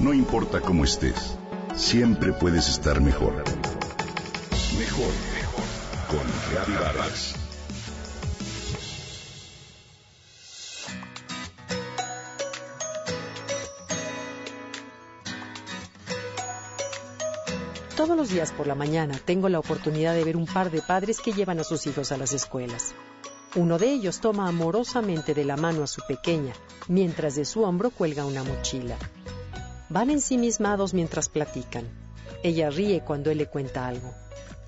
No importa cómo estés, siempre puedes estar mejor. Mejor, mejor. Con Reavivadas. Todos los días por la mañana tengo la oportunidad de ver un par de padres que llevan a sus hijos a las escuelas. Uno de ellos toma amorosamente de la mano a su pequeña, mientras de su hombro cuelga una mochila. Van ensimismados mientras platican. Ella ríe cuando él le cuenta algo.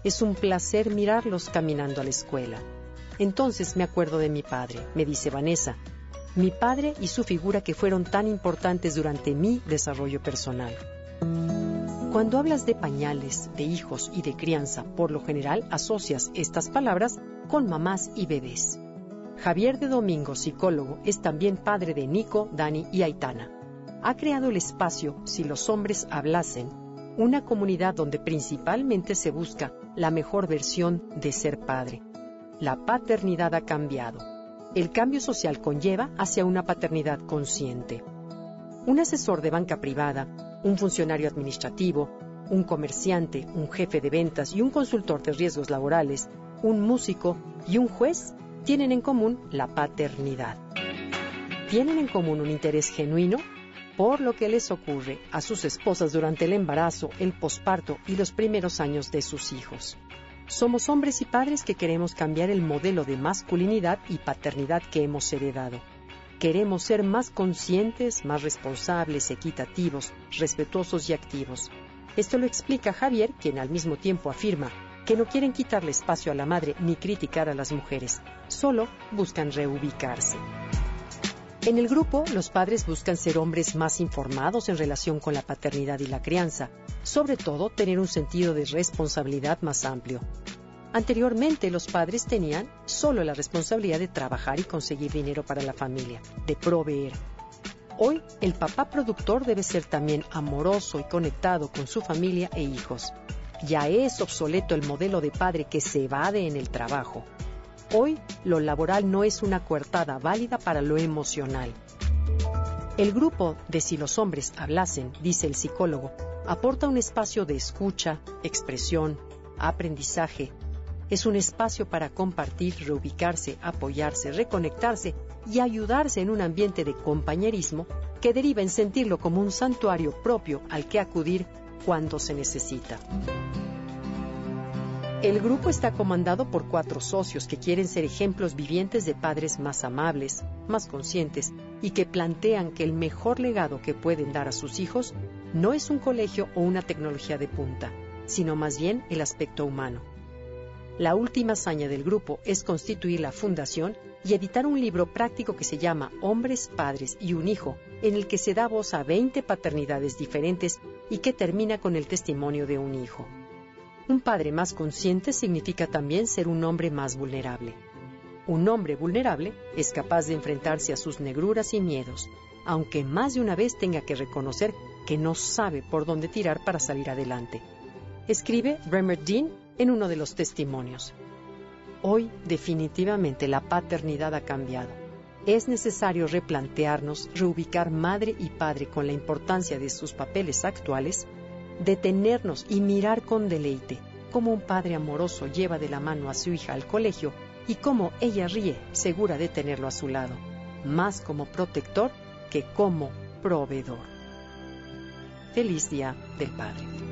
Es un placer mirarlos caminando a la escuela. Entonces me acuerdo de mi padre, me dice Vanessa. Mi padre y su figura que fueron tan importantes durante mi desarrollo personal. Cuando hablas de pañales, de hijos y de crianza, por lo general asocias estas palabras con mamás y bebés. Javier de Domingo, psicólogo, es también padre de Nico, Dani y Aitana. Ha creado el espacio Si los hombres hablasen, una comunidad donde principalmente se busca la mejor versión de ser padre. La paternidad ha cambiado. El cambio social conlleva hacia una paternidad consciente. Un asesor de banca privada, un funcionario administrativo, un comerciante, un jefe de ventas y un consultor de riesgos laborales, un músico y un juez tienen en común la paternidad. Tienen en común un interés genuino por lo que les ocurre a sus esposas durante el embarazo, el posparto y los primeros años de sus hijos. Somos hombres y padres que queremos cambiar el modelo de masculinidad y paternidad que hemos heredado. Queremos ser más conscientes, más responsables, equitativos, respetuosos y activos. Esto lo explica Javier, quien al mismo tiempo afirma que no quieren quitarle espacio a la madre ni criticar a las mujeres, solo buscan reubicarse. En el grupo, los padres buscan ser hombres más informados en relación con la paternidad y la crianza, sobre todo tener un sentido de responsabilidad más amplio. Anteriormente los padres tenían solo la responsabilidad de trabajar y conseguir dinero para la familia, de proveer. Hoy el papá productor debe ser también amoroso y conectado con su familia e hijos. Ya es obsoleto el modelo de padre que se evade en el trabajo. Hoy lo laboral no es una coartada válida para lo emocional. El grupo de Si los hombres hablasen, dice el psicólogo, aporta un espacio de escucha, expresión, aprendizaje. Es un espacio para compartir, reubicarse, apoyarse, reconectarse y ayudarse en un ambiente de compañerismo que deriva en sentirlo como un santuario propio al que acudir cuando se necesita. El grupo está comandado por cuatro socios que quieren ser ejemplos vivientes de padres más amables, más conscientes y que plantean que el mejor legado que pueden dar a sus hijos no es un colegio o una tecnología de punta, sino más bien el aspecto humano. La última hazaña del grupo es constituir la fundación y editar un libro práctico que se llama Hombres, Padres y un Hijo, en el que se da voz a 20 paternidades diferentes y que termina con el testimonio de un hijo. Un padre más consciente significa también ser un hombre más vulnerable. Un hombre vulnerable es capaz de enfrentarse a sus negruras y miedos, aunque más de una vez tenga que reconocer que no sabe por dónde tirar para salir adelante. Escribe Bremer Dean en uno de los testimonios. Hoy definitivamente la paternidad ha cambiado. Es necesario replantearnos, reubicar madre y padre con la importancia de sus papeles actuales detenernos y mirar con deleite cómo un padre amoroso lleva de la mano a su hija al colegio y cómo ella ríe, segura de tenerlo a su lado, más como protector que como proveedor. Feliz Día del Padre.